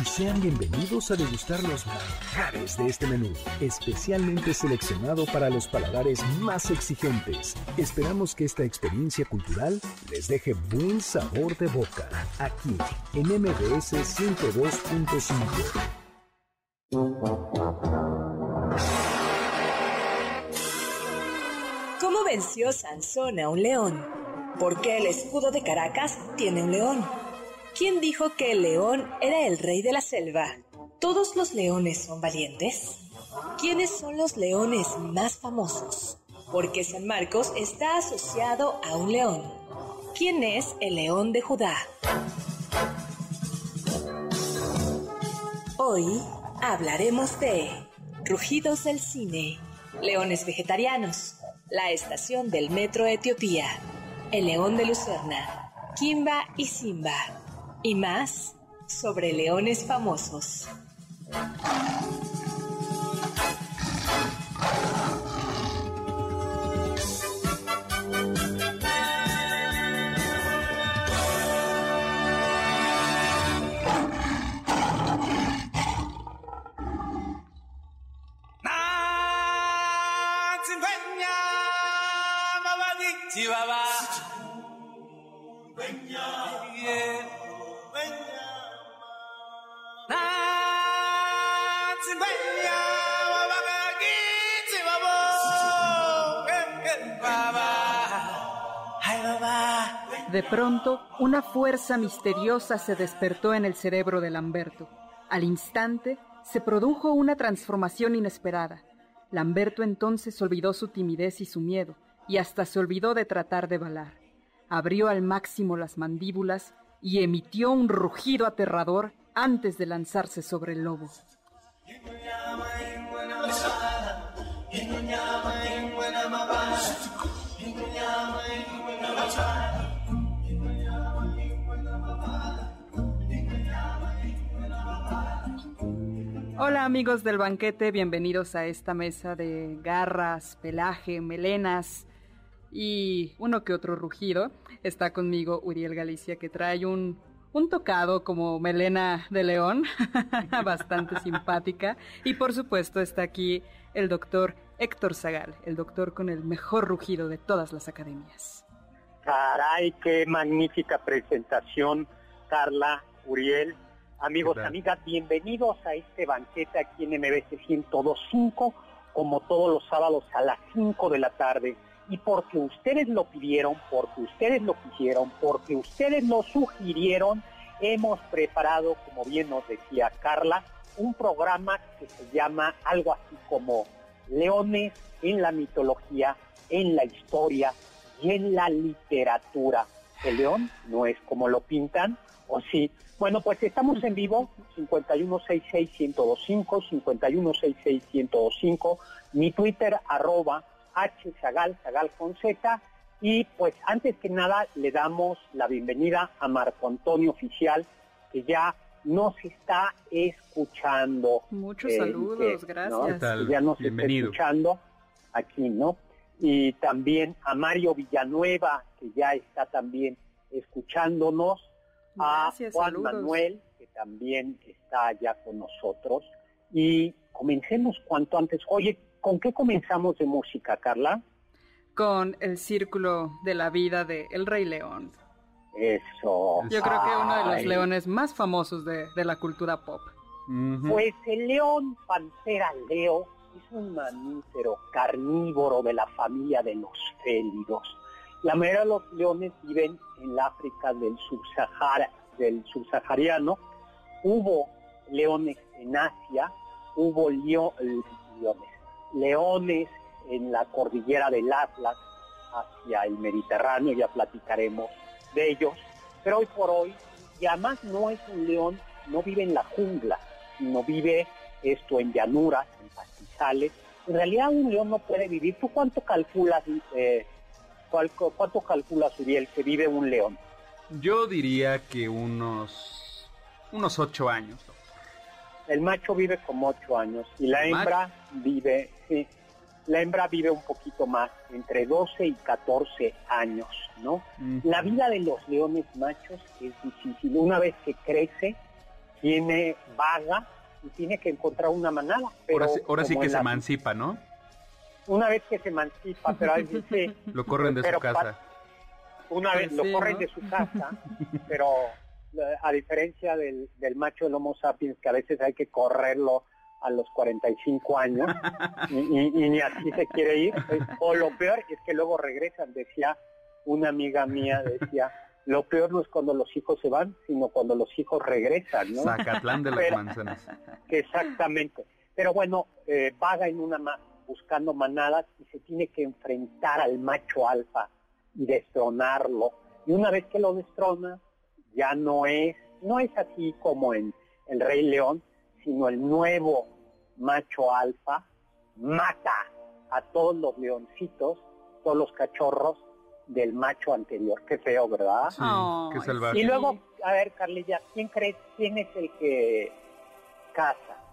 Y sean bienvenidos a degustar los manjares de este menú, especialmente seleccionado para los paladares más exigentes. Esperamos que esta experiencia cultural les deje buen sabor de boca, aquí en MBS 102.5. ¿Cómo venció Sansón a un león? ¿Por qué el escudo de Caracas tiene un león? ¿Quién dijo que el león era el rey de la selva? ¿Todos los leones son valientes? ¿Quiénes son los leones más famosos? ¿Por qué San Marcos está asociado a un león? ¿Quién es el león de Judá? Hoy hablaremos de rugidos del cine, leones vegetarianos, la estación del metro Etiopía, el león de Lucerna, Kimba y Simba y más sobre leones famosos. De pronto, una fuerza misteriosa se despertó en el cerebro de Lamberto. Al instante, se produjo una transformación inesperada. Lamberto entonces olvidó su timidez y su miedo, y hasta se olvidó de tratar de balar. Abrió al máximo las mandíbulas y emitió un rugido aterrador antes de lanzarse sobre el lobo. Hola amigos del banquete, bienvenidos a esta mesa de garras, pelaje, melenas y uno que otro rugido. Está conmigo Uriel Galicia que trae un, un tocado como melena de león, bastante simpática. Y por supuesto está aquí el doctor Héctor Zagal, el doctor con el mejor rugido de todas las academias. Caray, qué magnífica presentación, Carla, Uriel. Amigos, amigas, bienvenidos a este banquete aquí en MBC 102.5, como todos los sábados a las 5 de la tarde. Y porque ustedes lo pidieron, porque ustedes lo quisieron, porque ustedes lo sugirieron, hemos preparado, como bien nos decía Carla, un programa que se llama algo así como Leones en la mitología, en la historia y en la literatura. El león no es como lo pintan, o sí. Bueno, pues estamos en vivo, 5166125, 5166125, mi Twitter, arroba hzagal, zagal con z, y pues antes que nada le damos la bienvenida a Marco Antonio Oficial, que ya nos está escuchando. Muchos saludos, gracias. Ya nos está escuchando aquí, ¿no? Y también a Mario Villanueva, que ya está también escuchándonos a Juan Manuel, que también está ya con nosotros. Y comencemos cuanto antes. Oye, ¿con qué comenzamos de música, Carla? Con el círculo de la vida de El Rey León. Eso. Yo creo que uno de los leones más famosos de, la cultura pop. Pues el león pantera Leo es un mamífero carnívoro de la familia de los félidos. La mayoría de los leones viven en el África del subsahara, del subsahariano. Hubo leones en Asia, hubo leones, leones en la cordillera del Atlas hacia el Mediterráneo, ya platicaremos de ellos, pero hoy por hoy, y además no es un león, no vive en la jungla, sino vive esto en llanuras, en pastizales. En realidad un león no puede vivir. ¿Tú cuánto calculas, eh, cuánto calculas, Uriel, que vive un león? Yo diría que unos, unos ocho años. El macho vive como ocho años y la hembra vive, sí, la hembra vive un poquito más, entre 12 y 14 años, ¿no? La vida de los leones machos es difícil. Una vez que crece, tiene vaga y tiene que encontrar una manada. Pero ahora sí, que se emancipa, ¿no? Una vez que se emancipa, pero ahí sí, Lo corren de su casa. Una vez lo corren de su casa, pero a diferencia del, del macho del Homo sapiens, que a veces hay que correrlo a los 45 años y, y, ni así se quiere ir. O lo peor es que luego regresan, decía una amiga mía, decía, lo peor no es cuando los hijos se van, sino cuando los hijos regresan, ¿no? Zacatlán de las manzanas. Exactamente. Pero bueno, eh, vaga en una buscando manadas y se tiene que enfrentar al macho alfa y destronarlo. Y una vez que lo destrona, ya no es, no es así como en El Rey León, sino el nuevo macho alfa mata a todos los leoncitos, todos los cachorros del macho anterior. Qué feo, ¿verdad? Sí, qué salvaje. Y luego, a ver, Carlilla, ¿quién crees quién es el que caza?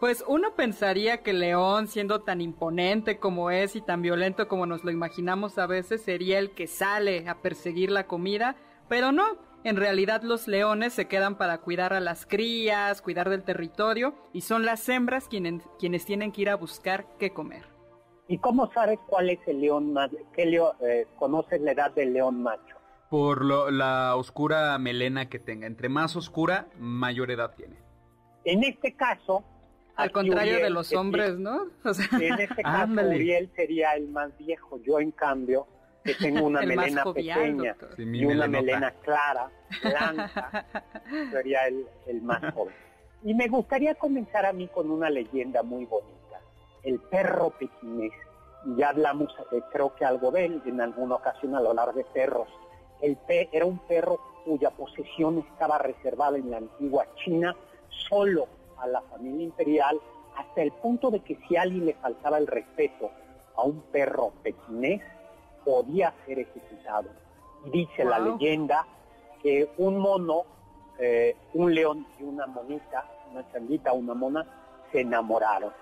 Pues uno pensaría que León, siendo tan imponente como es y tan violento como nos lo imaginamos a veces, sería el que sale a perseguir la comida, pero no, en realidad los leones se quedan para cuidar a las crías, cuidar del territorio y son las hembras quienes, quienes tienen que ir a buscar qué comer. ¿Y cómo sabes cuál es el león más, qué león, eh, conoces la edad del león macho? Por lo, la oscura melena que tenga. Entre más oscura, mayor edad tiene. En este caso... Al contrario de los hombres, ¿no? en este caso, Uriel sería el más viejo. Yo, en cambio, que tengo una melena pequeña y una melena clara, blanca, sería el, el más joven. Y me gustaría comenzar a mí con una leyenda muy bonita, el perro pequinés. Ya hablamos, eh, creo que algo de él en alguna ocasión al hablar de perros. El pe era un perro cuya posesión estaba reservada en la antigua China solo a la familia imperial, hasta el punto de que si a alguien le faltaba el respeto a un perro pequinés, podía ser ejecutado. Y dice la leyenda que un mono, eh, un león y una monita, una changuita, una mona, se enamoraron.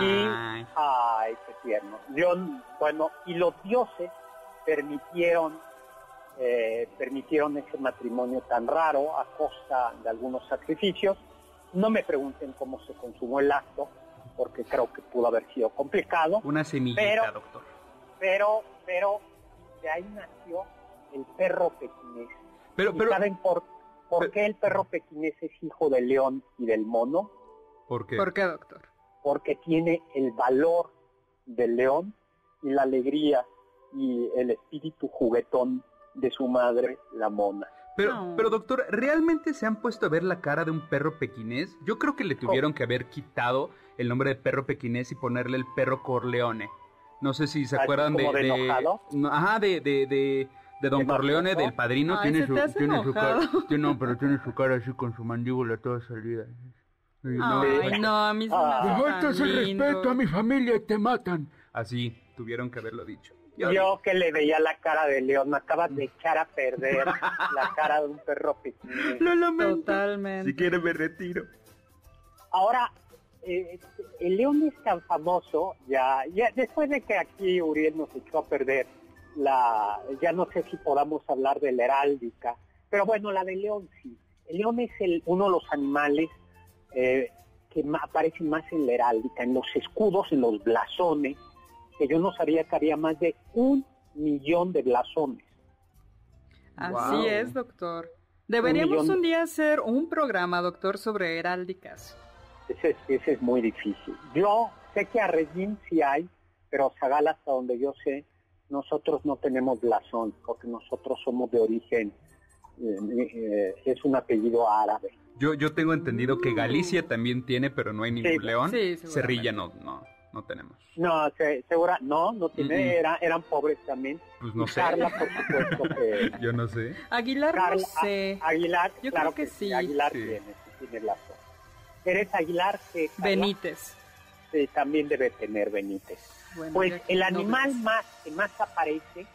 Y, ay, qué tierno. León, bueno, y los dioses permitieron, eh, permitieron ese matrimonio tan raro a costa de algunos sacrificios. No me pregunten cómo se consumó el acto, porque creo que pudo haber sido complicado. Una semillita, doctor. Pero pero de ahí nació el perro pequinés. Pero, pero, ¿Saben por, por qué el perro pequinés es hijo del león y del mono? ¿Por qué? ¿Por qué, doctor? Porque tiene el valor del león y la alegría y el espíritu juguetón de su madre, la mona. Pero, pero doctor, ¿realmente se han puesto a ver la cara de un perro pequinés? Yo creo que le tuvieron que haber quitado el nombre de perro pequinés y ponerle el perro Corleone. No sé si se acuerdan de, de, ajá, de, de, de, Don Corleone, del padrino. tiene, su, tiene su cara. no, pero tiene su cara así con su mandíbula toda salida. Ay, no, a mí se me el respeto a mi familia y te matan. Así tuvieron que haberlo dicho. Yo, que le veía la cara de león, me acabas de echar a perder la cara de un perro pequeño. Lo lamento. Totalmente. Si quiere me retiro. Ahora, eh, el león es tan famoso, ya, ya después de que aquí Uriel nos echó a perder la, ya no sé si podamos hablar de la heráldica, pero bueno, la del león sí. El león es el, uno de los animales eh, que aparecen más en la heráldica, en los escudos, en los blasones, que yo no sabía que había más de un millón de blasones. Así es, doctor. Deberíamos un día hacer un programa, doctor, sobre heráldicas. Ese, es muy difícil. Yo sé que a Regín sí hay, pero Zagal hasta donde yo sé, nosotros no tenemos blasón, porque nosotros somos de origen, eh, eh, es un apellido árabe. Yo, yo tengo entendido que Galicia también tiene, pero no hay ningún león. Sí, Cerrilla no, no, no tenemos. No, se, segura, no, no tiene, era, eran pobres también. Pues no sé. Carla, por supuesto que... Yo no sé. Aguilar no Carla, sé. A- Aguilar, Yo claro creo que sí. Aguilar Sí. tiene, tiene razón. ¿Eres Aguilar? que Benítez. también debe tener Benítez. Bueno, Pues el animal más que más aparece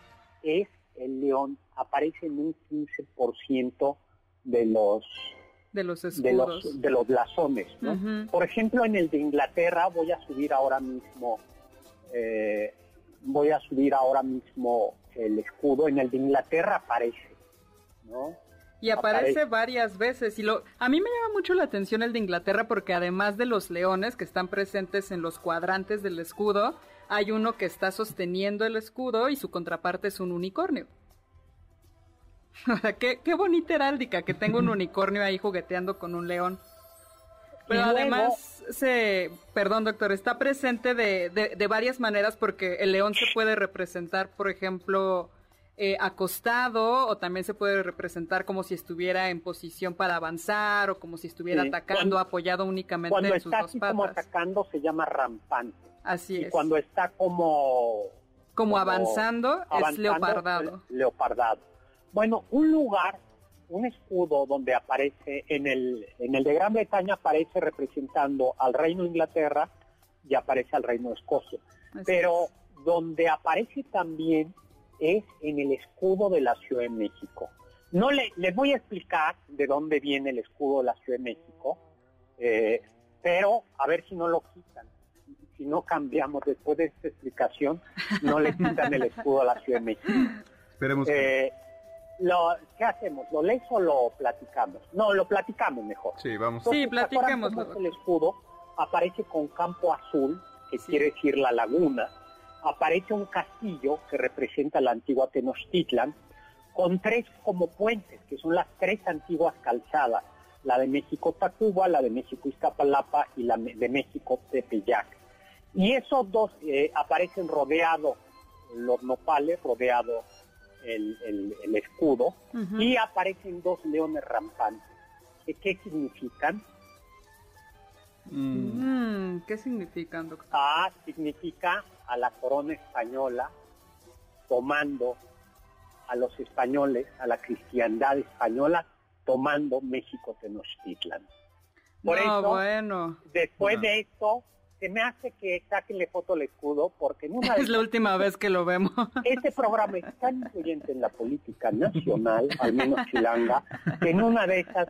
es el león. Aparece en un 15% de los de los de escudos. los de los blasones, ¿no? Por ejemplo, en el de Inglaterra voy a subir ahora mismo eh, voy a subir ahora mismo el escudo. En el de Inglaterra aparece, ¿no? Y aparece Aparece. varias veces. Y lo, a mí me llama mucho la atención el de Inglaterra porque además de los leones que están presentes en los cuadrantes del escudo, hay uno que está sosteniendo el escudo y su contraparte es un unicornio. Qué, qué bonita heráldica que tenga un unicornio ahí jugueteando con un león. Pero además, se, perdón doctor, está presente de, de, de varias maneras porque el león se puede representar, por ejemplo, eh, acostado o también se puede representar como si estuviera en posición para avanzar o como si estuviera Sí, atacando cuando- apoyado únicamente Cuando en sus está dos así como patas. atacando se llama rampante. Así Y es. cuando está como como avanzando, es avanzando, leopardado. eh, leopardado. Bueno, un lugar, un escudo donde aparece, en el, en el de Gran Bretaña aparece representando al Reino de Inglaterra y aparece al Reino de Escocia. Así Pero es. donde aparece también es en el escudo de la Ciudad de México. No le, les voy a explicar de dónde viene el escudo de la Ciudad de México, eh, pero a ver si no lo quitan. Si no cambiamos después de esta explicación, no le quitan el escudo a la Ciudad de México. Esperemos que... Lo, ¿Qué hacemos? ¿Lo lees o lo platicamos? No, lo platicamos mejor. Sí, vamos. Sí, Entonces, ¿se acuerdan platiquémoslo, cómo es el escudo aparece con campo azul, que Sí. quiere decir la laguna. Aparece un castillo que representa la antigua Tenochtitlan, con tres como puentes, que son las tres antiguas calzadas, la de México Tacuba, la de México Iztapalapa y la de México Tepeyac. Y esos dos eh, aparecen rodeados los nopales, rodeado el, el- el escudo, y aparecen dos leones rampantes. ¿Qué, qué significan? Mm, Mm, ¿Qué significan, doctor? A significa a la corona española tomando a los españoles, a la cristiandad española, tomando México Tenochtitlan. Por no, eso, bueno. después de esto, se me hace que saquenle foto al escudo, porque en una de Es la última vez que lo vemos. Este programa es tan influyente en la política nacional, al menos chilanga, que en una de esas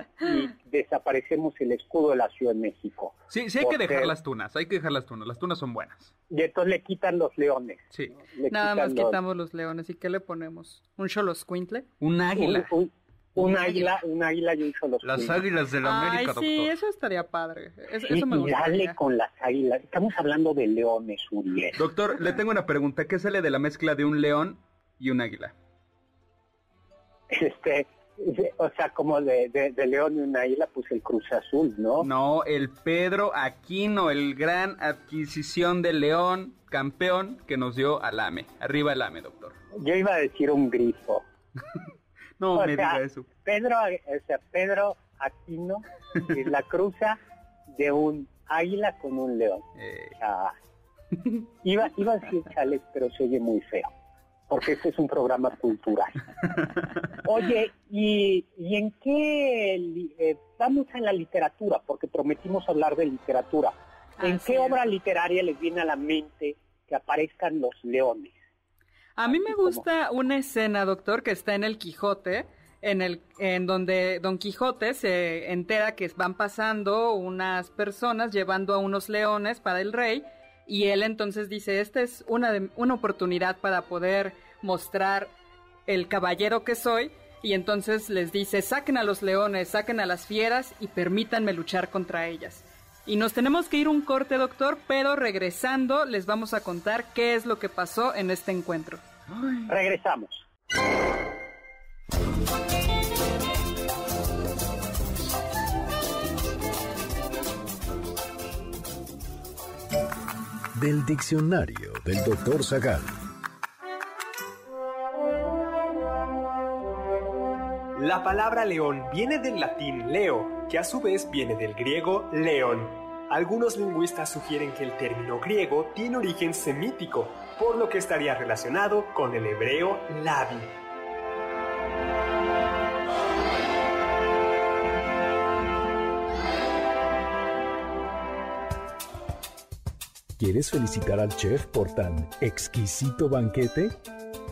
desaparecemos el escudo de la Ciudad de México. Sí, sí hay que dejar las tunas, hay que dejar las tunas, las tunas son buenas. Y entonces le quitan los leones. Sí. Le Nada más los- quitamos los leones. ¿Y qué le ponemos? ¿Un xoloscuintle? Un águila. Un, un- un águila, un águila y un solo Las águilas de la Ay, América, sí, doctor. eso estaría padre. Es- Sí, eso me y dale con las águilas. Estamos hablando de leones, Uriel. Doctor, le tengo una pregunta. ¿Qué sale de la mezcla de un león y un águila? Este, de- o sea, como de, de- de león y una águila, pues el Cruz Azul, ¿no? No, el Pedro Aquino, el gran adquisición de león, campeón que nos dio al AME. Arriba el AME, doctor. Yo iba a decir un grifo. No O me sea, diga eso. Pedro, o sea, Pedro Aquino es la cruza de un águila con un león. Eh, Ah, iba, iba a decir chales, pero se oye muy feo, porque este es un programa cultural. Oye, ¿y, y en qué? li- eh, vamos a la literatura, porque prometimos hablar de literatura. ¿En Así qué es. obra literaria les viene a la mente que aparezcan los leones? A mí me como- gusta una escena, doctor, que está en el Quijote, en el en donde Don Quijote se entera que van pasando unas personas llevando a unos leones para el rey y él entonces dice, "Esta es una de- una oportunidad para poder mostrar el caballero que soy." Y entonces les dice, "Saquen a los leones, saquen a las fieras y permítanme luchar contra ellas." Y nos tenemos que ir un corte, doctor, pero regresando les vamos a contar qué es lo que pasó en este encuentro. Regresamos. del diccionario del doctor Zagal. La palabra león viene del latín leo, que a su vez viene del griego león. Algunos lingüistas sugieren que el término griego tiene origen semítico, por lo que estaría relacionado con el hebreo labi. ¿Quieres felicitar al chef por tan exquisito banquete?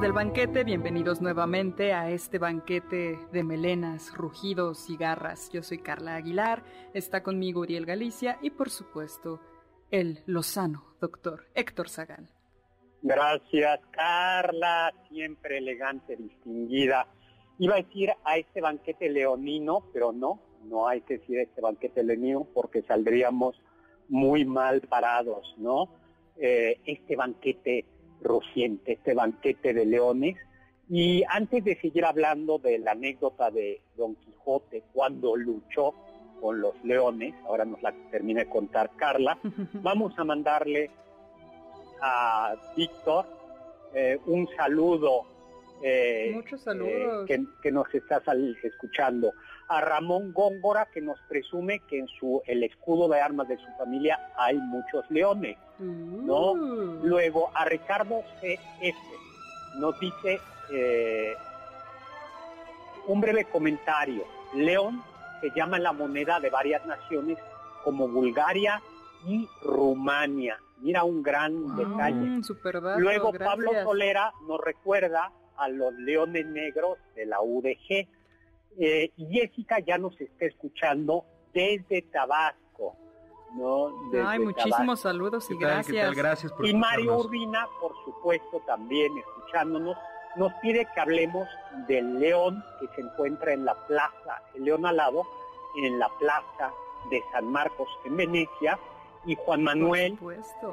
Del banquete, bienvenidos nuevamente a este banquete de melenas, rugidos y garras. Yo soy Carla Aguilar, está conmigo Uriel Galicia y por supuesto el lozano doctor Héctor Zagal. Gracias Carla, siempre elegante, distinguida. Iba a decir a este banquete leonino, pero no, no hay que decir a este banquete leonino porque saldríamos muy mal parados, ¿no? Eh, este banquete rociente, este banquete de leones. Y antes de seguir hablando de la anécdota de Don Quijote cuando luchó con los leones, ahora nos la termina de contar Carla, vamos a mandarle a Víctor eh, un saludo. Eh, Muchos saludos. Eh, que, nos está escuchando. A Ramón Góngora, que nos presume que en su el escudo de armas de su familia hay muchos leones. ¿no? Mm. Luego a Ricardo CF nos dice eh, un breve comentario. León se llama la moneda de varias naciones como Bulgaria y Rumania. Mira un gran detalle. Luego Pablo Solera nos recuerda a los leones negros de la UDG. Eh, Jessica ya nos está escuchando desde Tabasco. ¿no? Ay, muchísimos saludos y gracias. gracias y Mario Urbina, por supuesto, también escuchándonos, nos pide que hablemos del león que se encuentra en la plaza, el león alado, en la plaza de San Marcos en Venecia, y Juan Manuel,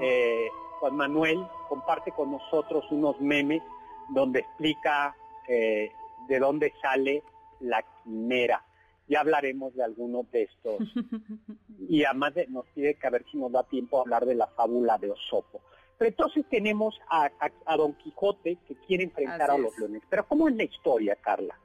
eh, Juan Manuel comparte con nosotros unos memes donde explica eh, de dónde sale la quimera ya hablaremos de algunos de estos. y además nos pide que a ver si nos da tiempo a hablar de la fábula de Osopo. Pero entonces tenemos a, Don Quijote que quiere enfrentar a los leones. Pero ¿cómo es la historia, Carla?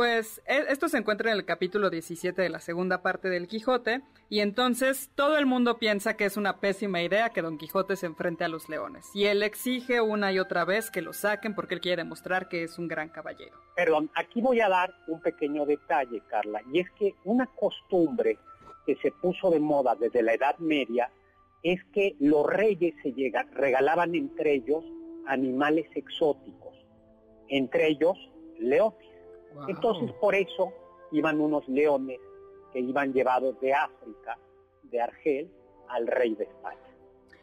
Pues e, esto se encuentra en el capítulo 17 de la segunda parte del Quijote, y entonces todo el mundo piensa que es una pésima idea que Don Quijote se enfrente a los leones, y él exige una y otra vez que lo saquen porque él quiere demostrar que es un gran caballero. Perdón, aquí voy a dar un pequeño detalle, Carla, y es que una costumbre que se puso de moda desde la Edad Media es que los reyes se llegan, regalaban entre ellos animales exóticos, entre ellos leones. Entonces por eso iban unos leones que iban llevados de África, de Argel, al rey de España.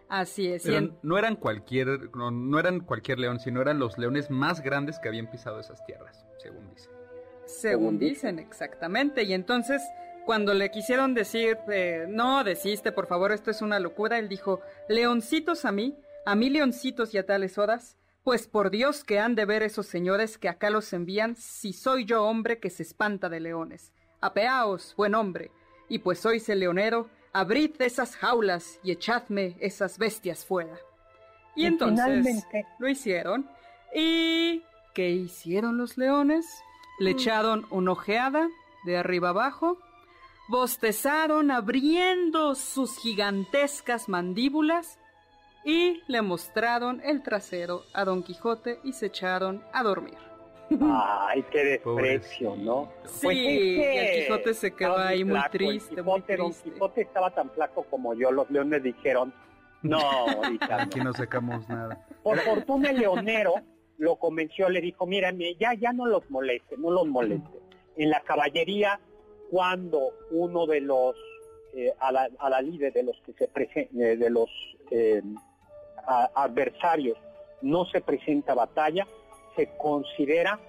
Así es. no eran cualquier, no, eran cualquier león, sino eran los leones más grandes que habían pisado esas tierras, según dicen. Según dicen, exactamente. Y entonces, cuando le quisieron decir, eh, no, desiste, por favor, esto es una locura, él dijo, leoncitos a mí, a mí leoncitos y a tales horas, pues por Dios que han de ver esos señores que acá los envían, si soy yo hombre que se espanta de leones. Apeaos, buen hombre, y pues sois el leonero, abrid esas jaulas y echadme esas bestias fuera. Y, entonces lo hicieron. ¿Y qué hicieron los leones? Le mm. echaron una ojeada de arriba abajo, bostezaron abriendo sus gigantescas mandíbulas y le mostraron el trasero a Don Quijote y se echaron a dormir. Ay, qué desprecio, ¿no? Sí, pues el Quijote se quedó ahí muy triste, muy triste. El Quijote estaba tan flaco como yo, los leones dijeron, no, ahorita Aquí no sacamos nada. Por fortuna el leonero lo convenció, le dijo, mira, ya, ya no los moleste, no los moleste. En la caballería, cuando uno de los, eh, a, la, a, la, líder de los que se eh, de los eh, adversarios no se presenta batalla, se considera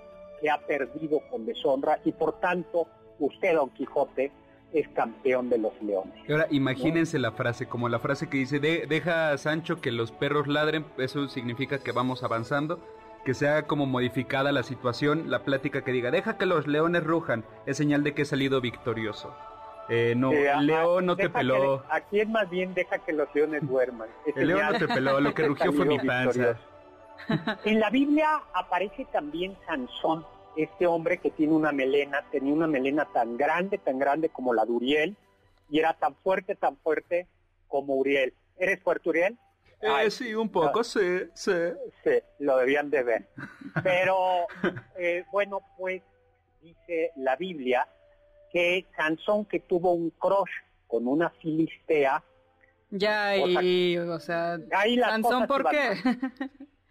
que ha perdido con deshonra y por tanto usted, Don Quijote, es campeón de los leones. ahora imagínense la frase, como la frase que dice, deja a Sancho que los perros ladren, eso significa que vamos avanzando, que sea como modificada la situación, la plática que diga, deja que los leones rujan, es señal de que he salido victorioso. Eh, no, León no te peló. aquí es más bien deja que los leones duerman. El león no te peló, lo que rugió fue mi panza. En la Biblia aparece también Sansón, este hombre que tiene una melena, tenía una melena tan grande, tan grande como la de Uriel, y era tan fuerte, tan fuerte como Uriel. ¿Eres fuerte, Uriel? Eh, sí, un poco, sí, sí. Sí, lo debían de ver. Pero, eh, bueno, pues dice la Biblia que Sansón que tuvo un crush con una filistea. Ya, y, o sea, Sansón, ¿por qué?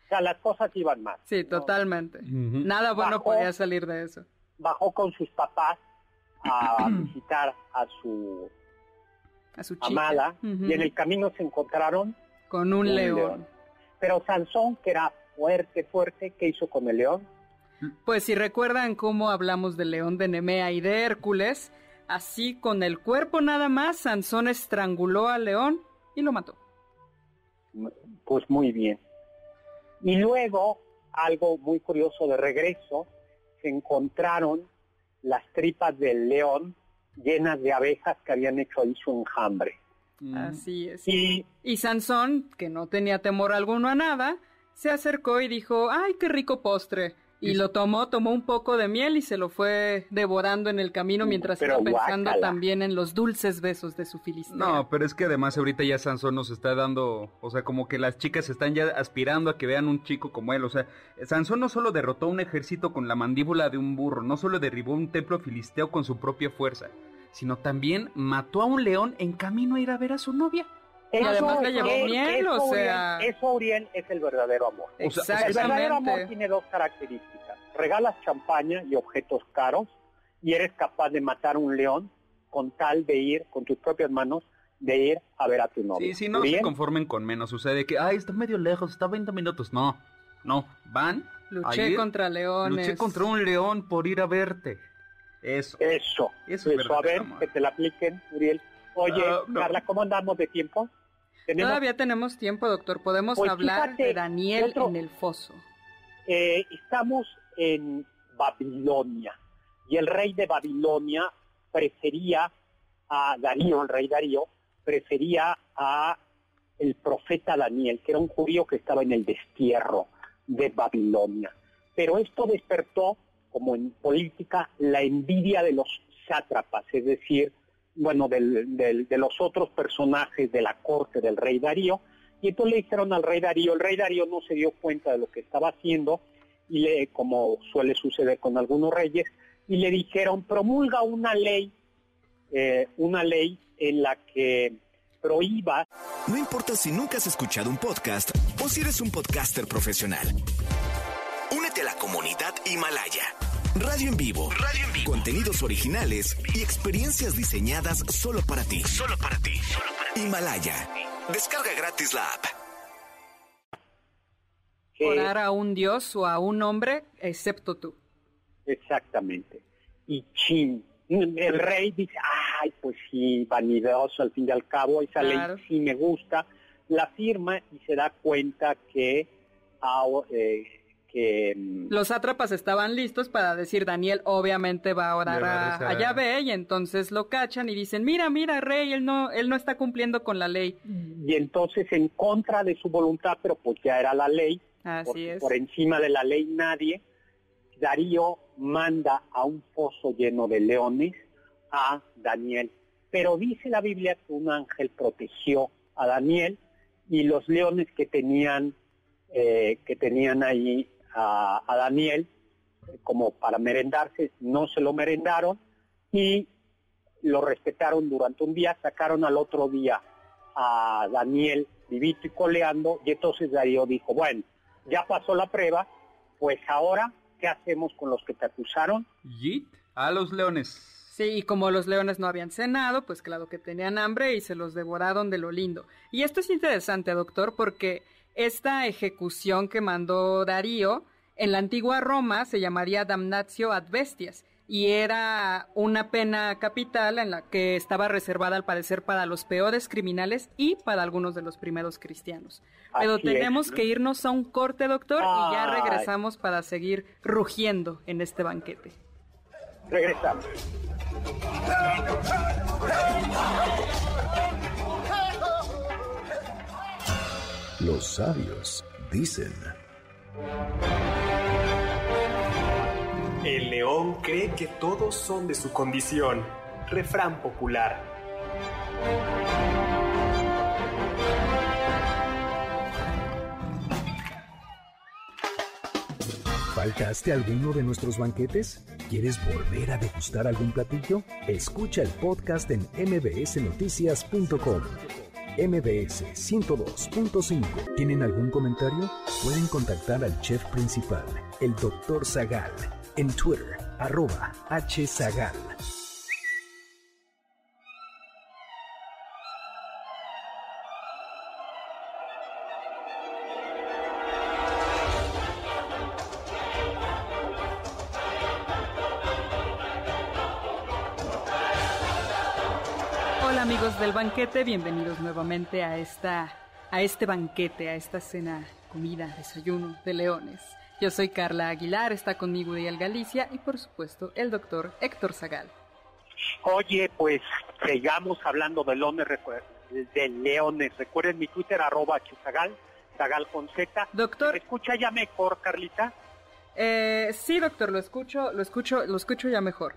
O sea, las cosas iban mal. Sí, totalmente. Nada bueno podía salir de eso. Bajó con sus papás a visitar a su, a su amada y en el camino se encontraron con un, león. Pero Sansón, que era fuerte, fuerte, ¿qué hizo con el león? Pues si recuerdan cómo hablamos del león de Nemea y de Hércules, así con el cuerpo nada más, Sansón estranguló al león y lo mató. Pues muy bien. Y luego, algo muy curioso de regreso, se encontraron las tripas del león llenas de abejas que habían hecho ahí su enjambre. Mm. Así es. Y, y Sansón, que no tenía temor alguno a nada, se acercó y dijo, ¡ay, qué rico postre! Y lo tomó, tomó un poco de miel y se lo fue devorando en el camino mm, mientras iba pensando también en los dulces besos de su filistea. No, pero es que además ahorita ya Sansón nos está dando, o sea, como que las chicas están ya aspirando a que vean un chico como él. O sea, Sansón no solo derrotó un ejército con la mandíbula de un burro, no solo derribó un templo filisteo con su propia fuerza, sino también mató a un león en camino a ir a ver a su novia. Y además le llevó miel, o sea... eso, Uriel, es el verdadero amor. Exactamente. el verdadero amor tiene dos características. Regalas champaña y objetos caros y eres capaz de matar un león con tal de ir, con tus propias manos, de ir a ver a tu novia. Sí, sí, no se conformen con menos. Sucede que, ay, está medio lejos, está 20 minutos. No, no, van. Luché contra leones. Luché contra un león por ir a verte. Eso. Eso. Eso, a ver, que te la apliquen, Uriel. Oye, ah, Carla, ¿cómo andamos de tiempo? Todavía tenemos tiempo, doctor. Podemos pues hablar de Daniel en el foso. Eh, estamos en Babilonia y el rey de Babilonia prefería a Darío, el rey Darío, prefería a el profeta Daniel, que era un judío que estaba en el destierro de Babilonia. Pero esto despertó como en política, la envidia de los sátrapas, es decir, bueno, de los otros personajes de la corte del rey Darío, y entonces le dijeron al rey Darío, el rey Darío no se dio cuenta de lo que estaba haciendo, y le, como suele suceder con algunos reyes, y le dijeron, promulga una ley, eh, una ley en la que prohíba... No importa si nunca has escuchado un podcast o si eres un podcaster profesional. Únete a la comunidad Himalaya. Radio en vivo. Radio en vivo. Contenidos originales y experiencias diseñadas solo para ti. Solo para ti. Himalaya. Descarga gratis la app. Orar a un dios o a un hombre excepto tú. Exactamente. Y chin, el rey dice, ay, pues sí, vanidoso al fin y al cabo, esa ley sí me gusta, la firma y se da cuenta que ah, eh, Mm, Los sátrapas estaban listos para decir, Daniel obviamente va a orar a, a, Yahvé, y entonces lo cachan y dicen, mira, mira, rey, él no, él no está cumpliendo con la ley. Y entonces en contra de su voluntad, pero pues ya era la ley, Así es. por encima de la ley nadie, Darío manda a un foso lleno de leones a Daniel. Pero dice la Biblia que un ángel protegió a Daniel y los leones que tenían, eh, que tenían ahí a, Daniel, como para merendarse, no se lo merendaron y lo respetaron durante un día, sacaron al otro día a Daniel vivito y coleando y entonces Darío dijo, bueno, ya pasó la prueba, pues ahora, ¿qué hacemos con los que te acusaron? Y a los leones. Sí, y como los leones no habían cenado, pues claro que tenían hambre y se los devoraron de lo lindo. Y esto es interesante, doctor, porque esta ejecución que mandó Darío en la antigua Roma se llamaría damnatio ad bestias y era una pena capital en la que estaba reservada al parecer para los peores criminales y para algunos de los primeros cristianos. Pero tenemos que irnos a un corte, doctor, y ya regresamos para seguir rugiendo en este banquete. Regresamos. Los sabios dicen... El león cree que todos son de su condición. Refrán popular. ¿Faltaste alguno de nuestros banquetes? ¿Quieres volver a degustar algún platillo? Escucha el podcast en mbsnoticias.com. MBS 102.5. ¿Tienen algún comentario? Pueden contactar al chef principal, el Dr. Zagal, en Twitter, arroba hzagal. Del banquete, bienvenidos nuevamente a esta a este banquete, a esta cena, comida, desayuno de leones. Yo soy Carla Aguilar, está conmigo Uriel Galicia y por supuesto el doctor Héctor Zagal. Oye, pues sigamos hablando de leones, de leones. Recuerden mi Twitter, arroba chuzagal, zagal con Z. Doctor. ¿Me escucha ya mejor, Carlita? Eh, sí, doctor, lo escucho, lo escucho, lo escucho ya mejor.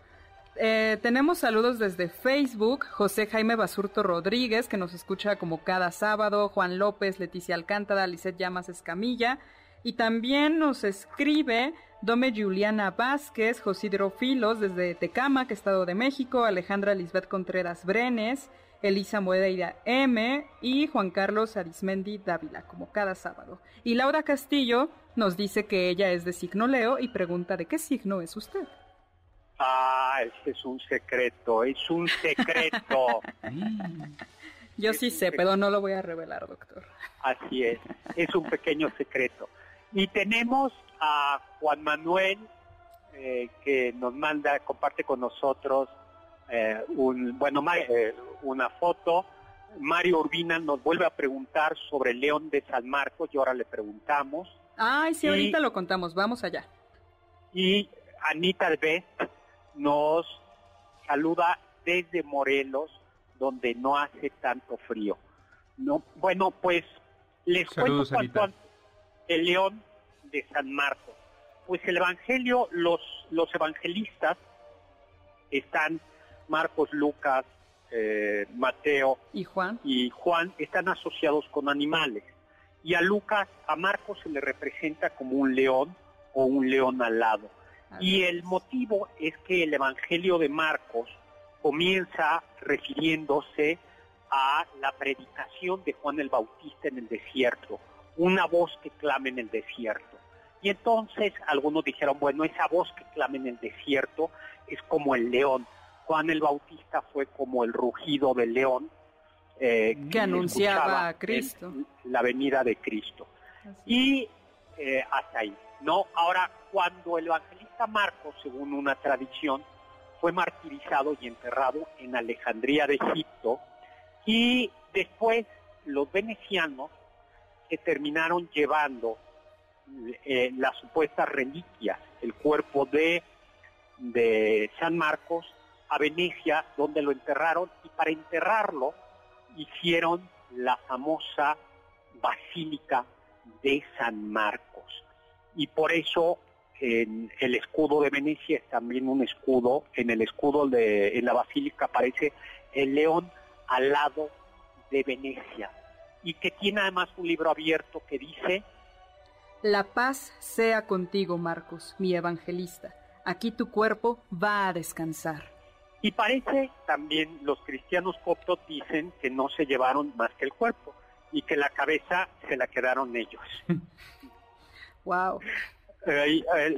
Eh, tenemos saludos desde Facebook, José Jaime Basurto Rodríguez, que nos escucha como cada sábado, Juan López, Leticia Alcántara, Lisette Llamas Escamilla, y también nos escribe Dome Juliana Vázquez, Josidro Filos desde Tecama, Estado de México, Alejandra Lisbeth Contreras Brenes, Elisa Moedeira M y Juan Carlos Arismendi Dávila, como cada sábado. Y Laura Castillo nos dice que ella es de signo Leo y pregunta de qué signo es usted. Ah, ese es un secreto, es un secreto. Yo sí sé, pero no lo voy a revelar, doctor. Así es, es un pequeño secreto. Y tenemos a Juan Manuel, eh, que nos manda, comparte con nosotros eh, un, bueno, eh, una foto. Mario Urbina nos vuelve a preguntar sobre el León de San Marcos y ahora le preguntamos. Ay, sí, ahorita lo contamos, vamos allá. Y Anita Best nos saluda desde Morelos, donde no hace tanto frío. No, bueno, pues les cuento cuánto el león de San Marcos. Pues el evangelio, los, los evangelistas están Marcos, Lucas, eh, Mateo y Juan. y Juan están asociados con animales. Y a Lucas, a Marcos se le representa como un león o un león alado. Y el motivo es que el Evangelio de Marcos comienza refiriéndose a la predicación de Juan el Bautista en el desierto, una voz que clama en el desierto. Y entonces algunos dijeron, bueno, esa voz que clama en el desierto es como el león. Juan el Bautista fue como el rugido del león. Eh, que anunciaba a Cristo. la venida de Cristo. Y eh, hasta ahí. ¿no? Ahora, cuando el evangelista Marcos, según una tradición, fue martirizado y enterrado en Alejandría de Egipto, y después los venecianos que terminaron llevando eh, las supuestas reliquias, el cuerpo de, de San Marcos, a Venecia, donde lo enterraron, y para enterrarlo hicieron la famosa Basílica de San Marcos. Y por eso en el escudo de Venecia es también un escudo, en el escudo de en la basílica aparece el león al lado de Venecia y que tiene además un libro abierto que dice La paz sea contigo, Marcos, mi evangelista. Aquí tu cuerpo va a descansar. Y parece también los cristianos coptos dicen que no se llevaron más que el cuerpo y que la cabeza se la quedaron ellos. wow.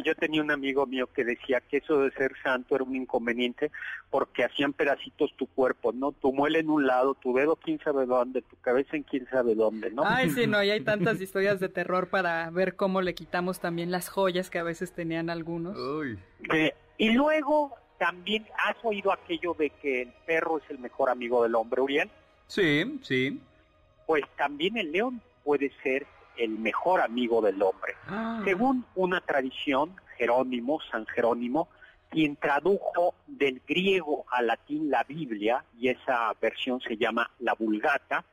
Yo tenía un amigo mío que decía que eso de ser santo era un inconveniente porque hacían pedacitos tu cuerpo, ¿no? Tu muela en un lado, tu dedo quién sabe dónde, tu cabeza en quién sabe dónde, ¿no? Ay, sí, no, y hay tantas historias de terror para ver cómo le quitamos también las joyas que a veces tenían algunos. y luego también has oído aquello de que el perro es el mejor amigo del hombre, Uriel. Sí, sí. Pues también el león puede ser el mejor amigo del hombre. Ah. Según una tradición, Jerónimo, San Jerónimo, quien tradujo del griego al latín la Biblia, y esa versión se llama la Vulgata,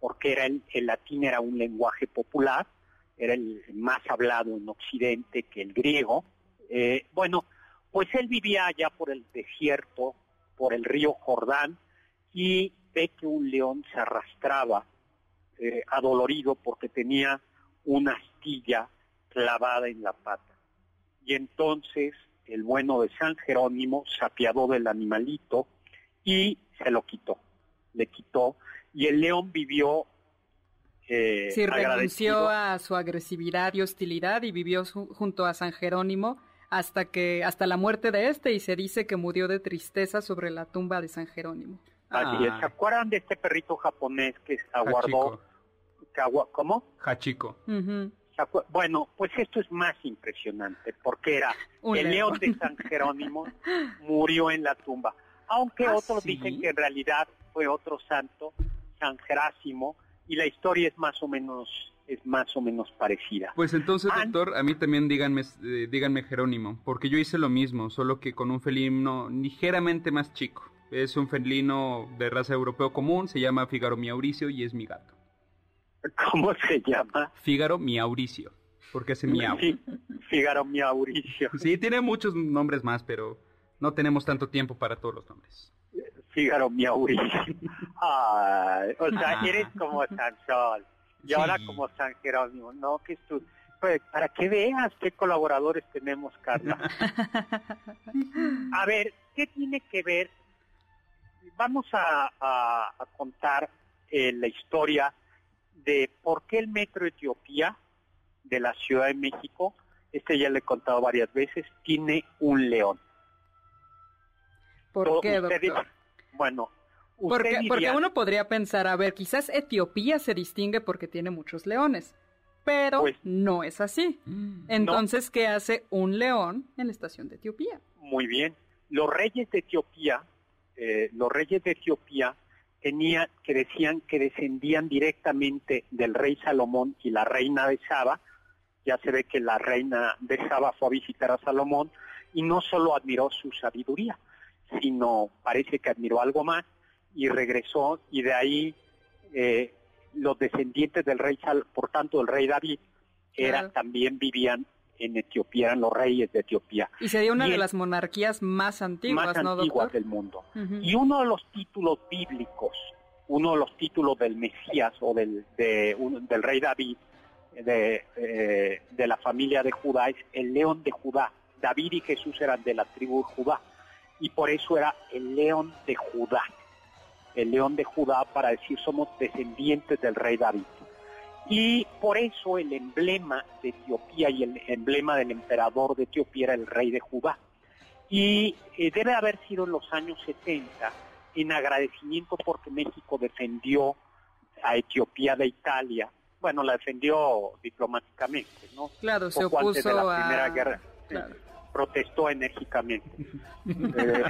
porque era el, latín era un lenguaje popular, era el más hablado en Occidente que el griego. Eh, bueno, pues él vivía allá por el desierto, por el río Jordán, y ve que un león se arrastraba eh, adolorido porque tenía una astilla clavada en la pata. Y entonces el bueno de San Jerónimo se apiadó del animalito y se lo quitó, le quitó, y el león vivió eh, sí, renunció a su agresividad y hostilidad y vivió junto a San Jerónimo hasta que hasta la muerte de este y se dice que murió de tristeza sobre la tumba de San Jerónimo. Así es. ¿Se acuerdan de este perrito japonés que aguardó? ¿Cómo? Hachiko. Bueno, pues esto es más impresionante porque era el león de San Jerónimo murió en la tumba. Aunque ¿Ah, otros dicen que en realidad fue otro santo, San Gerásimo, y la historia es más o menos es más o menos parecida. Pues entonces, doctor, a mí también díganme, eh, díganme Jerónimo, porque yo hice lo mismo, solo que con un felino ligeramente más chico. Es un felino de raza europeo común, se llama Figaro Miauricio y es mi gato. ¿Cómo se llama? Figaro Miauricio, porque es miau. Sí, Figaro Miauricio. Sí, tiene muchos nombres más, pero no tenemos tanto tiempo para todos los nombres. Figaro Miauricio. o sea, eres como Sansón. Y ahora como San Jerónimo, ¿no? Que tú, pues, para que veas qué colaboradores tenemos, Carla. a ver, ¿qué tiene que ver? Vamos a, contar eh, la historia de por qué el metro Etiopía de la Ciudad de México, este ya le he contado varias veces, tiene un león. ¿Por qué, doctor? Bueno, porque, porque uno podría pensar, a ver, quizás Etiopía se distingue porque tiene muchos leones, pero pues, no es así. Mm. Entonces, ¿qué hace un león en la estación de Etiopía? Muy bien. Los reyes de Etiopía, eh, los reyes de Etiopía tenía, que decían que descendían directamente del rey Salomón y la reina de Saba. Ya se ve que la reina de Saba fue a visitar a Salomón y no solo admiró su sabiduría, sino parece que admiró algo más y regresó y de ahí eh, los descendientes del rey, por tanto el rey David, era, también vivían en Etiopía, eran los reyes de Etiopía. Y sería una de las monarquías más antiguas, más antiguas del mundo. Y uno de los títulos bíblicos, uno de los títulos del Mesías o del, del rey David, de, eh, de la familia de Judá, es el león de Judá. David y Jesús eran de la tribu de Judá. Y por eso era el león de Judá el león de Judá para decir somos descendientes del rey David. Y por eso el emblema de Etiopía y el emblema del emperador de Etiopía era el rey de Judá. Y eh, debe haber sido en los años 70 en agradecimiento porque México defendió a Etiopía de Italia. Bueno, la defendió diplomáticamente, ¿no? Claro, se opuso la Primera Guerra protestó enérgicamente. Eh,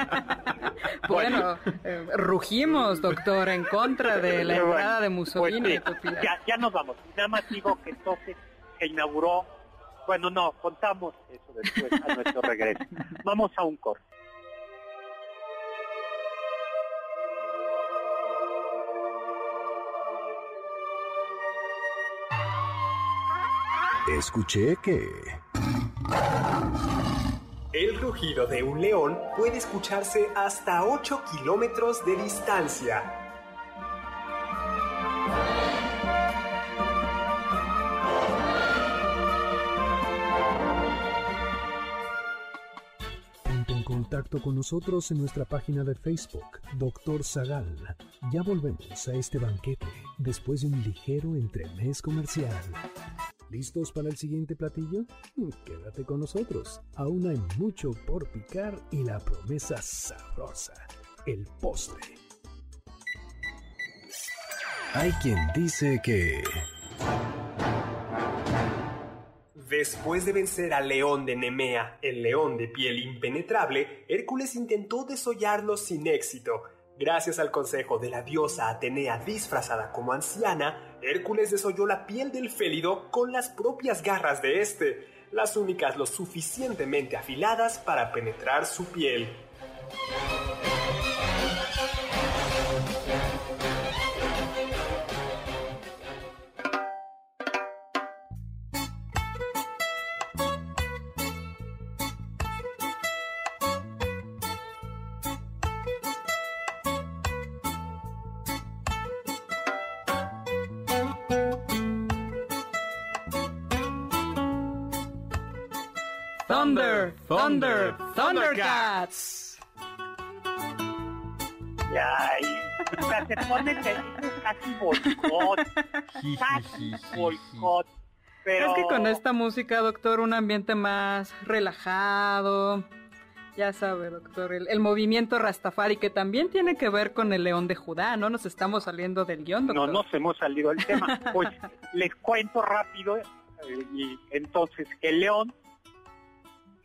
bueno, eh, rugimos, doctor, en contra de la entrada de Mussolini. Pues ya, ya nos vamos. Nada más digo que entonces se inauguró, bueno, no, contamos eso después a nuestro regreso. Vamos a un corte. Escuché que... El rugido de un león puede escucharse hasta 8 kilómetros de distancia. En contacto con nosotros en nuestra página de Facebook, Doctor Zagal. Ya volvemos a este banquete después de un ligero entremés comercial. ¿Listos para el siguiente platillo? Quédate con nosotros. Aún hay mucho por picar y la promesa sabrosa, el postre. Hay quien dice que... Después de vencer al león de Nemea, el león de piel impenetrable, Hércules intentó desollarlo sin éxito. Gracias al consejo de la diosa Atenea disfrazada como anciana, Hércules desolló la piel del félido con las propias garras de este, las únicas lo suficientemente afiladas para penetrar su piel. Thunder, Thunder, Thundercats. Ay, se pone casi boicot. Casi boicot. Pero... Es que con esta música, doctor, un ambiente más relajado. Ya sabe, doctor, el, el, movimiento Rastafari, que también tiene que ver con el león de Judá, ¿no? Nos estamos saliendo del guion, doctor. No nos hemos salido del tema. Pues les cuento rápido. Eh, y entonces, el león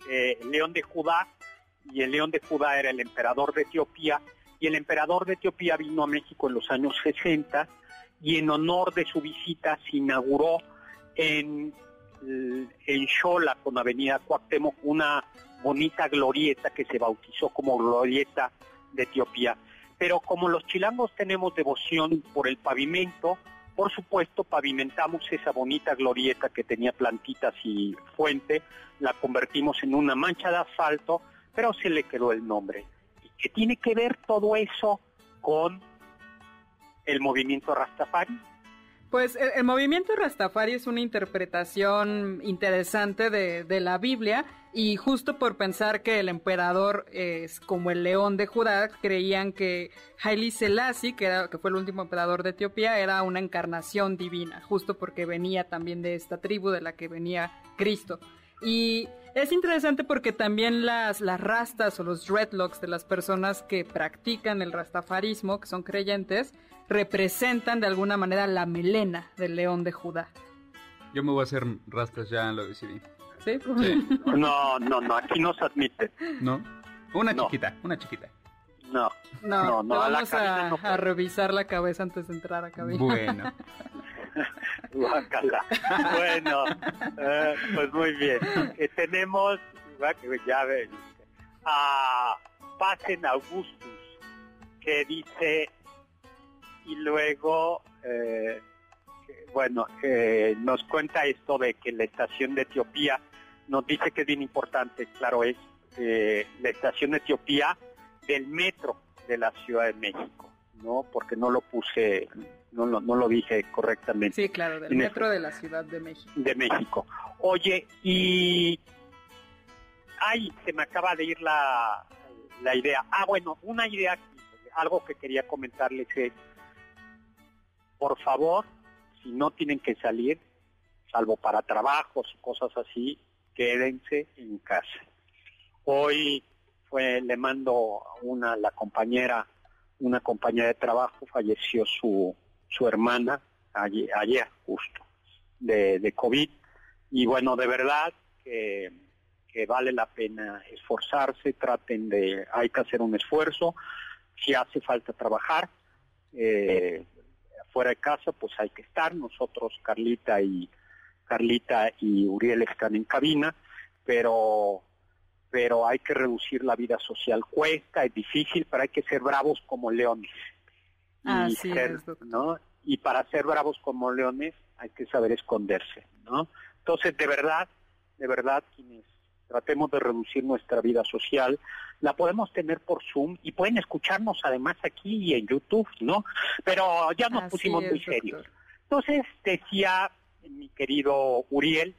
eh, león de Judá, y el león de Judá era el emperador de Etiopía, y el emperador de Etiopía vino a México en los años 60, y en honor de su visita se inauguró en, en Xola, con Avenida Cuauhtémoc, una bonita glorieta que se bautizó como glorieta de Etiopía. Pero como los chilangos tenemos devoción por el pavimento, por supuesto, pavimentamos esa bonita glorieta que tenía plantitas y fuente, la convertimos en una mancha de asfalto, pero se le quedó el nombre. ¿Y qué tiene que ver todo eso con el movimiento Rastafari? Pues el, movimiento Rastafari es una interpretación interesante de, la Biblia y justo por pensar que el emperador es como el león de Judá, creían que Haile Selassie, que, fue el último emperador de Etiopía, era una encarnación divina, justo porque venía también de esta tribu de la que venía Cristo. Y es interesante porque también las, las rastas o los dreadlocks de las personas que practican el rastafarismo, que son creyentes, representan de alguna manera la melena del león de Judá. Yo me voy a hacer rastas, ya lo decidí. ¿Sí? Sí. No, no, no, aquí no se admite. ¿No? Una No. chiquita, una chiquita. No, No, no, no, a la vamos a, no revisar la cabeza antes de entrar a cabina. Bueno. Bueno, eh, pues muy bien. Eh, tenemos, ya ven, a Pasen Augustus, que dice, y luego, eh, que, bueno, eh, nos cuenta esto de que la estación de Etiopía nos dice que es bien importante, claro, es eh, la estación de Etiopía del metro de la Ciudad de México, ¿no? Porque no lo puse, no lo, no lo dije correctamente Sí, claro, del En metro de la Ciudad de México. de México. Oye, y... Ay, se me acaba de ir la, la idea. Ah, bueno, una idea, algo que quería comentarles es, por favor, si no tienen que salir, salvo para trabajos y cosas así, quédense en casa. Hoy fue, le mando una, la compañera, una compañera de trabajo, falleció su, su hermana ayer, justo de, de COVID. Y bueno, de verdad que, que vale la pena esforzarse, traten de, hay que hacer un esfuerzo, si hace falta trabajar, eh, fuera de casa, pues hay que estar. Nosotros, Carlita y Carlita y Uriel están en cabina, pero pero hay que reducir la vida social. Cuesta, es difícil, pero hay que ser bravos como leones. Y Así ser, es. ¿no? Y para ser bravos como leones hay que saber esconderse, ¿no? Entonces, de verdad, de verdad, quienes tratemos de reducir nuestra vida social, la podemos tener por Zoom y pueden escucharnos además aquí y en YouTube, ¿no? Pero ya nos Así pusimos muy serios. Entonces, decía mi querido Uriel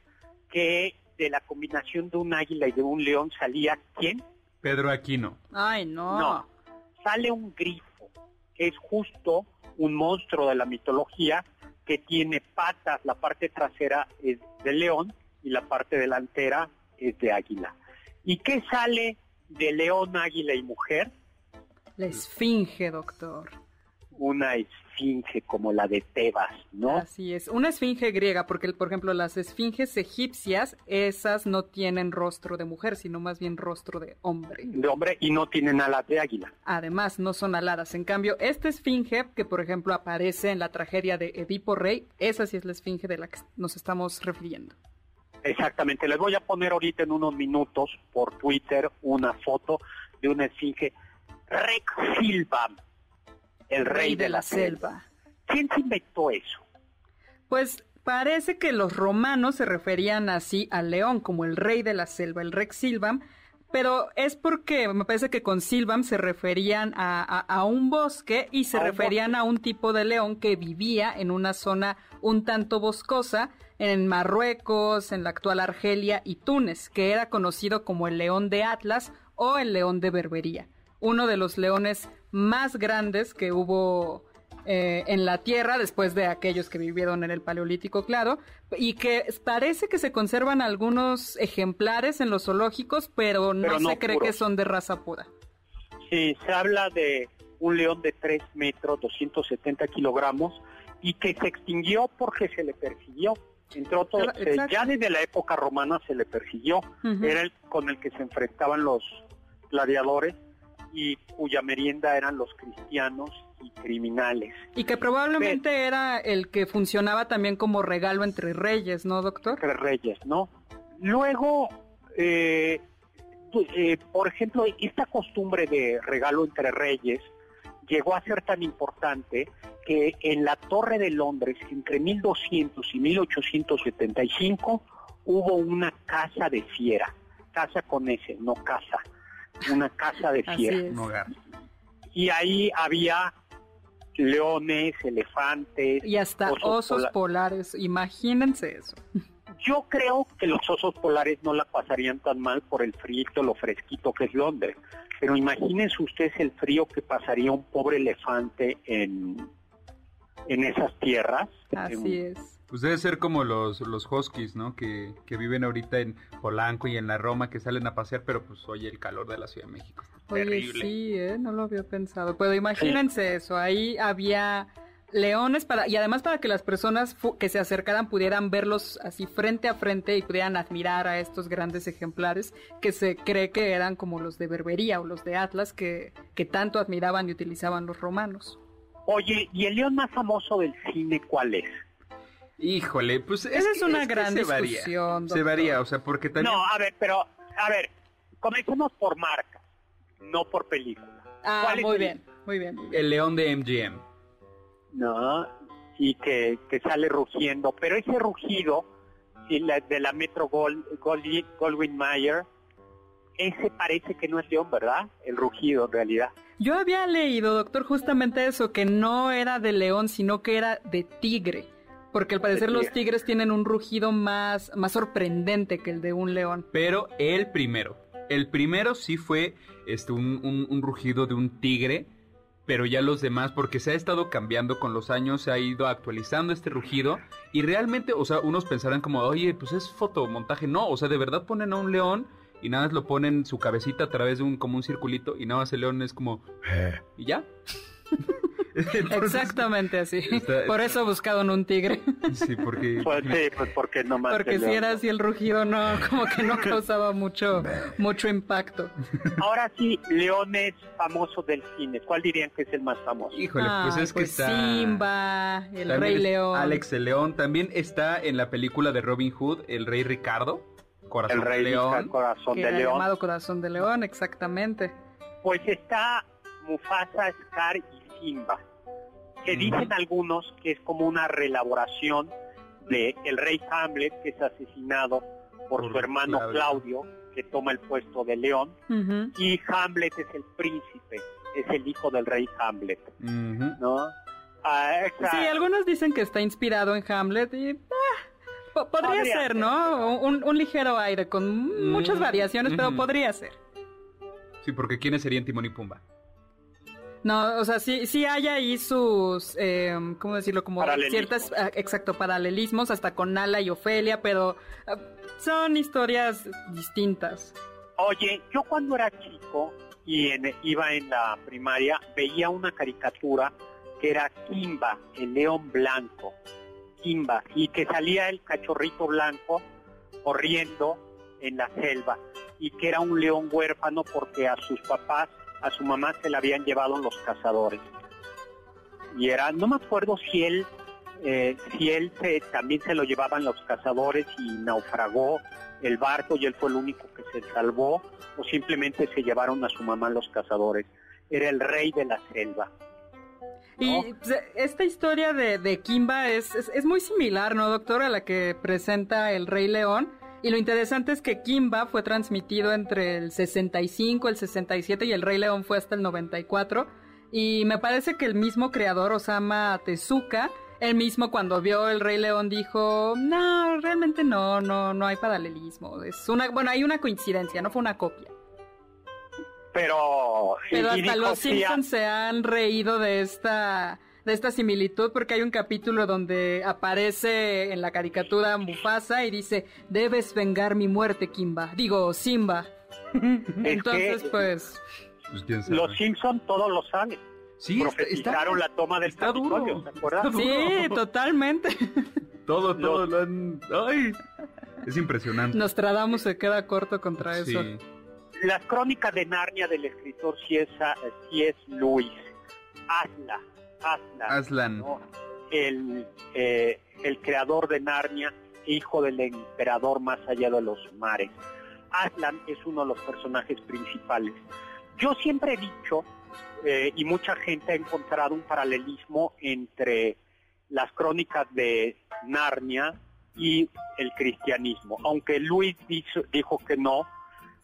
que de la combinación de un águila y de un león salía, ¿quién? Pedro Aquino. Ay, no. No, sale un grifo, que es justo un monstruo de la mitología que tiene patas, la parte trasera es de león y la parte delantera es de águila. ¿Y qué sale de león, águila y mujer? La esfinge, doctor. Una esfinge como la de Tebas, ¿no? Así es, una esfinge griega, porque por ejemplo las esfinges egipcias, esas no tienen rostro de mujer, sino más bien rostro de hombre. De hombre y no tienen alas de águila. Además, no son aladas. En cambio, esta esfinge, que por ejemplo aparece en la tragedia de Edipo Rey, esa sí es la esfinge de la que nos estamos refiriendo. Exactamente, les voy a poner ahorita en unos minutos por Twitter una foto de una esfinge Rex Silva, el rey, de, la, selva. ¿Quién se inventó eso? Pues parece que los romanos se referían así al león como el rey de la selva, el Rex Silvam, pero es porque me parece que con Silvam se referían a, a- a un bosque y se A referían a un tipo de león que vivía en una zona un tanto boscosa en Marruecos, en la actual Argelia y Túnez, que era conocido como el león de Atlas o el león de Berbería, uno de los leones más grandes que hubo eh, en la Tierra después de aquellos que vivieron en el Paleolítico, claro, y que parece que se conservan algunos ejemplares en los zoológicos, pero no Pero no se cree puros. que son de raza pura. Sí, se habla de un león de 3 metros, 270 kilogramos, y que se extinguió porque se le persiguió. Entre otros, eh, ya desde la época romana se le persiguió. Era el con el que se enfrentaban los gladiadores y cuya merienda eran los cristianos y criminales. Y que probablemente era el que funcionaba también como regalo entre reyes, ¿no, doctor? entre reyes, ¿no? Luego, eh, tu- eh, por ejemplo, esta costumbre de regalo entre reyes llegó a ser tan importante que en la Torre de Londres, entre 1200 y 1875, hubo una casa de fiera, casa con S, no casa, una casa de. Un hogar. Y ahí había leones, elefantes, Y hasta osos, pola- polares, imagínense eso. Yo creo que los osos polares no la pasarían tan mal por el frío, lo fresquito que es Londres. Pero imagínense ustedes el frío que pasaría un pobre elefante en, en esas tierras. Así es. Pues debe ser como los, los huskies, ¿no? Que, que viven ahorita en Polanco y en la Roma, que salen a pasear, pero pues oye, el calor de la Ciudad de México. está Oye, terrible. sí, ¿eh? no lo había pensado. Pero imagínense eso, ahí había leones para y además para que las personas que se acercaran pudieran verlos así frente a frente y pudieran admirar a estos grandes ejemplares que se cree que eran como los de Berbería o los de Atlas que, que tanto admiraban y utilizaban los romanos. Oye, ¿y el león más famoso del cine cuál es? Híjole, pues Esa es que- una que gran se varía. discusión, Se doctor. varía, o sea, porque también... No, a ver, pero, a ver, comencemos por marca, no por película. Ah, ¿Cuál es muy el- bien, muy bien, muy bien. El león de MGM. ¿no? Y que, que sale rugiendo. Pero ese rugido y la- de la Metro Gold, Gold- Goldwyn Mayer, ese parece que no es león, ¿verdad? El rugido en realidad. Yo había leído, doctor, justamente eso, que no era de león, sino que era de tigre. Porque al parecer los tigre. tigres tienen un rugido más, más sorprendente que el de un león. Pero el primero. El primero sí fue este, un, un- un rugido de un tigre, pero ya los demás, porque se ha estado cambiando con los años, se ha ido actualizando este rugido, y realmente, o sea, unos pensarán como, oye, pues es fotomontaje. No, o sea, de verdad ponen a un león y nada más lo ponen su cabecita a través de un, como un circulito, y nada más el león es como, "Eh", y ya. Entonces, Exactamente así. está- Por eso buscaron un tigre. Sí, porque... Pues sí, pues porque no más. Porque si era así el rugido, no, como que no causaba mucho, mucho impacto. Ahora sí, leones famosos del cine. ¿Cuál dirían que es el más famoso? Híjole, pues es que está... Simba, el También Rey León. Alex el León. También está en la película de Robin Hood, El Rey Ricardo. Corazón El rey de León. León. Corazón que de era León. llamado Corazón de León, exactamente. Pues está Mufasa, Scar y Simba. Que dicen algunos que es como una reelaboración de el rey Hamlet, que es asesinado por, Por su hermano Claudio. Claudio. que toma el puesto de león. Y Hamlet es el príncipe, es el hijo del rey Hamlet. ¿no? Ah, esa- Sí, algunos dicen que está inspirado en Hamlet y ah, po- podría, Podría ser, ser. ¿no? Un, un ligero aire con muchas Mm, variaciones, pero podría ser. Sí, porque ¿quiénes serían Timón y Pumba? No, o sea, sí, sí hay ahí sus, eh, ¿cómo decirlo? Como ciertas, ah, exacto, paralelismos, hasta con Nala y Ofelia, pero ah, son historias distintas. Oye, yo cuando era chico y iba en la primaria, veía una caricatura que era Kimba, el león blanco, Kimba, y que salía el cachorrito blanco corriendo en la selva, y que era un león huérfano porque a sus papás a su mamá se la habían llevado los cazadores. Y era, no me acuerdo si él, eh, si él también se lo llevaban los cazadores y naufragó el barco y él fue el único que se salvó, o simplemente se llevaron a su mamá los cazadores. Era el rey de la selva. Y esta historia de, Kimba es, es, muy similar, ¿no, doctor? A la que presenta el Rey León. Y lo interesante es que Kimba fue transmitido entre el 65, el 67 y el Rey León fue hasta el 94. Y me parece que el mismo creador, Osama Tezuka, él mismo cuando vio el Rey León dijo, no, realmente no, no, no hay paralelismo. Es una, bueno, hay una coincidencia, no fue una copia. Pero, Pero hasta los Simpsons se han reído de esta de esta similitud porque hay un capítulo donde aparece en la caricatura Mufasa y dice, debes vengar mi muerte, Kimba. Digo, Simba. Entonces, pues... pues los Simpson todos lo saben. Sí, Profetizaron la toma del está duro, Sí, totalmente. todo, todo lo han... ¡Ay! Es impresionante. Nostradamus se queda corto contra eso. Las crónicas de Narnia del escritor C.S. Luis. Hazla Aslan, el, eh, el creador de Narnia, hijo del emperador más allá de los mares. Aslan es uno de los personajes principales. Yo siempre he dicho, eh, y mucha gente ha encontrado un paralelismo entre las crónicas de Narnia y el cristianismo. Aunque Luis dijo que no,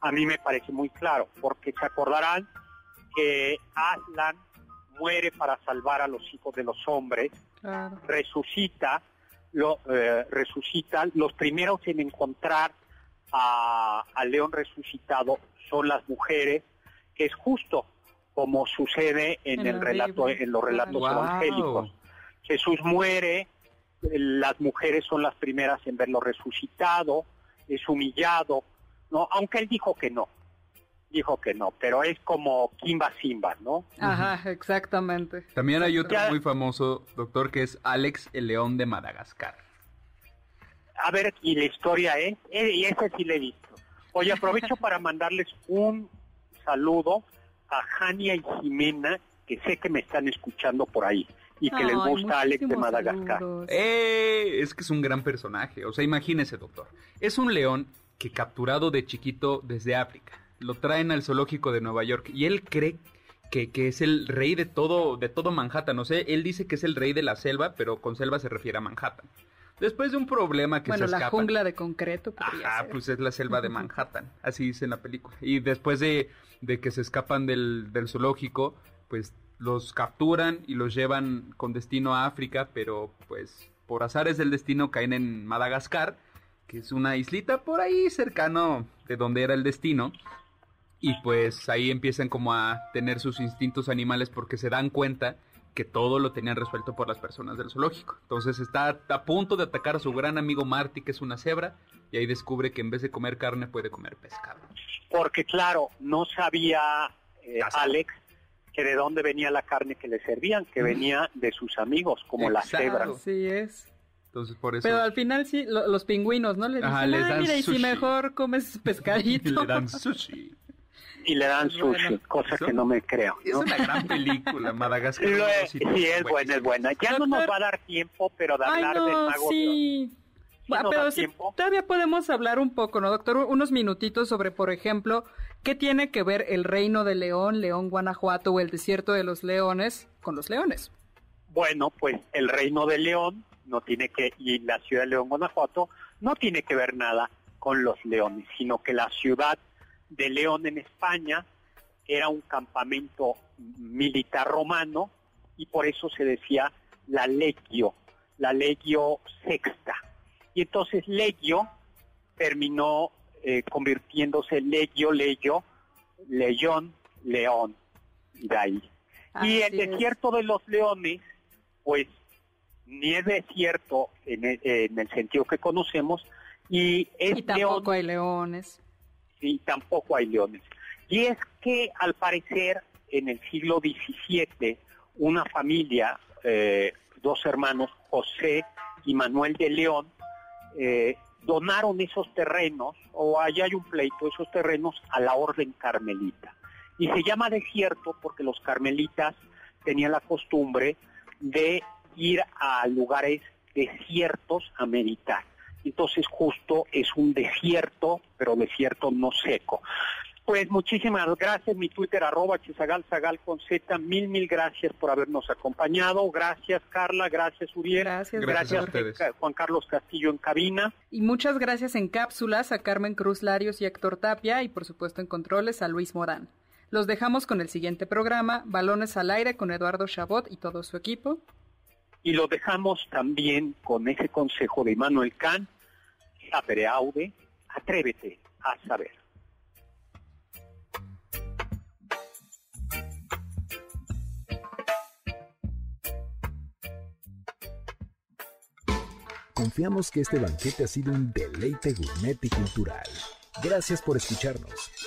a mí me parece muy claro, porque se acordarán que Aslan muere para salvar a los hijos de los hombres, resucita, lo, eh, resucita, los primeros en encontrar al león resucitado son las mujeres, que es justo como sucede en, el, relato, en los relatos evangélicos. Jesús muere, las mujeres son las primeras en verlo resucitado, es humillado, no, aunque él dijo que no dijo que no, pero es como Kimba Simba, ¿no? Ajá, exactamente. También hay otro muy famoso, doctor, que es Alex el León de Madagascar. A ver, y la historia es, eh, y ese sí le he visto. Oye, aprovecho para mandarles un saludo a Jania y Jimena, que sé que me están escuchando por ahí y que les gusta Alex de Madagascar. Eh, es que es un gran personaje. O sea, imagínese, doctor. Es un león que capturado de chiquito desde África lo traen al zoológico de Nueva York y él cree que, que, es el rey de todo, de todo Manhattan. No sé, él dice que es el rey de la selva, pero con selva se refiere a Manhattan. Después de un problema que bueno, se escapa. Bueno, la jungla de concreto. Ah, pues es la selva de Manhattan. Así dice en la película. Y después de, de que se escapan del, del zoológico, pues los capturan y los llevan con destino a África, pero pues por azares del destino caen en Madagascar, que es una islita por ahí cercano de donde era el destino y pues ahí empiezan como a tener sus instintos animales porque se dan cuenta que todo lo tenían resuelto por las personas del zoológico. Entonces está a punto de atacar a su gran amigo Marty, que es una cebra, y ahí descubre que en vez de comer carne puede comer pescado. Porque claro, no sabía eh, Alex que de dónde venía la carne que le servían, que venía de sus amigos, como la cebra. Sí es. Entonces por eso. Pero al final sí, los pingüinos, ¿no? Le dicen, les dan mira, y si mejor comes pescadito. le dan sushi y le dan sushi, cosa que no me creo. Es una gran película, Madagascar. sí, es buena, es buena. Ya no nos va a dar tiempo, pero de hablar del mago sí. pero sí, todavía podemos hablar un poco, ¿no, doctor? Unos minutitos sobre, por ejemplo, qué tiene que ver el reino de León, León, Guanajuato o el desierto de los leones con los leones. Bueno, pues el reino de León no tiene que, y la ciudad de León, Guanajuato, no tiene que ver nada con los leones, sino que la ciudad de León en España era un campamento militar romano y por eso se decía la legio, la legio sexta. Y entonces legio terminó eh, convirtiéndose legio, legio, leyón, león, de ahí. y el desierto de los leones, pues ni es desierto en el, sentido que conocemos, y es tampoco hay leones. Y tampoco hay leones. Y es que al parecer en el siglo XVII una familia, eh, dos hermanos, José y Manuel de León, eh, donaron esos terrenos, o allá hay un pleito, esos terrenos a la orden carmelita. Y se llama desierto porque los carmelitas tenían la costumbre de ir a lugares desiertos a meditar. Entonces justo es un desierto, pero desierto no seco. Pues muchísimas gracias, mi Twitter arroba chisagal con Z, mil, mil gracias por habernos acompañado, gracias Carla, gracias Uriel, gracias, gracias, Juan Carlos Castillo en cabina. Y muchas gracias en cápsulas a Carmen Cruz Larios y Héctor Tapia y por supuesto en controles a Luis Morán. Los dejamos con el siguiente programa, Balones al Aire con Eduardo Chabot y todo su equipo. Y lo dejamos también con ese consejo de Manuel Kahn, sapere aude, atrévete a saber. Confiamos que este banquete ha sido un deleite gourmet y cultural. Gracias por escucharnos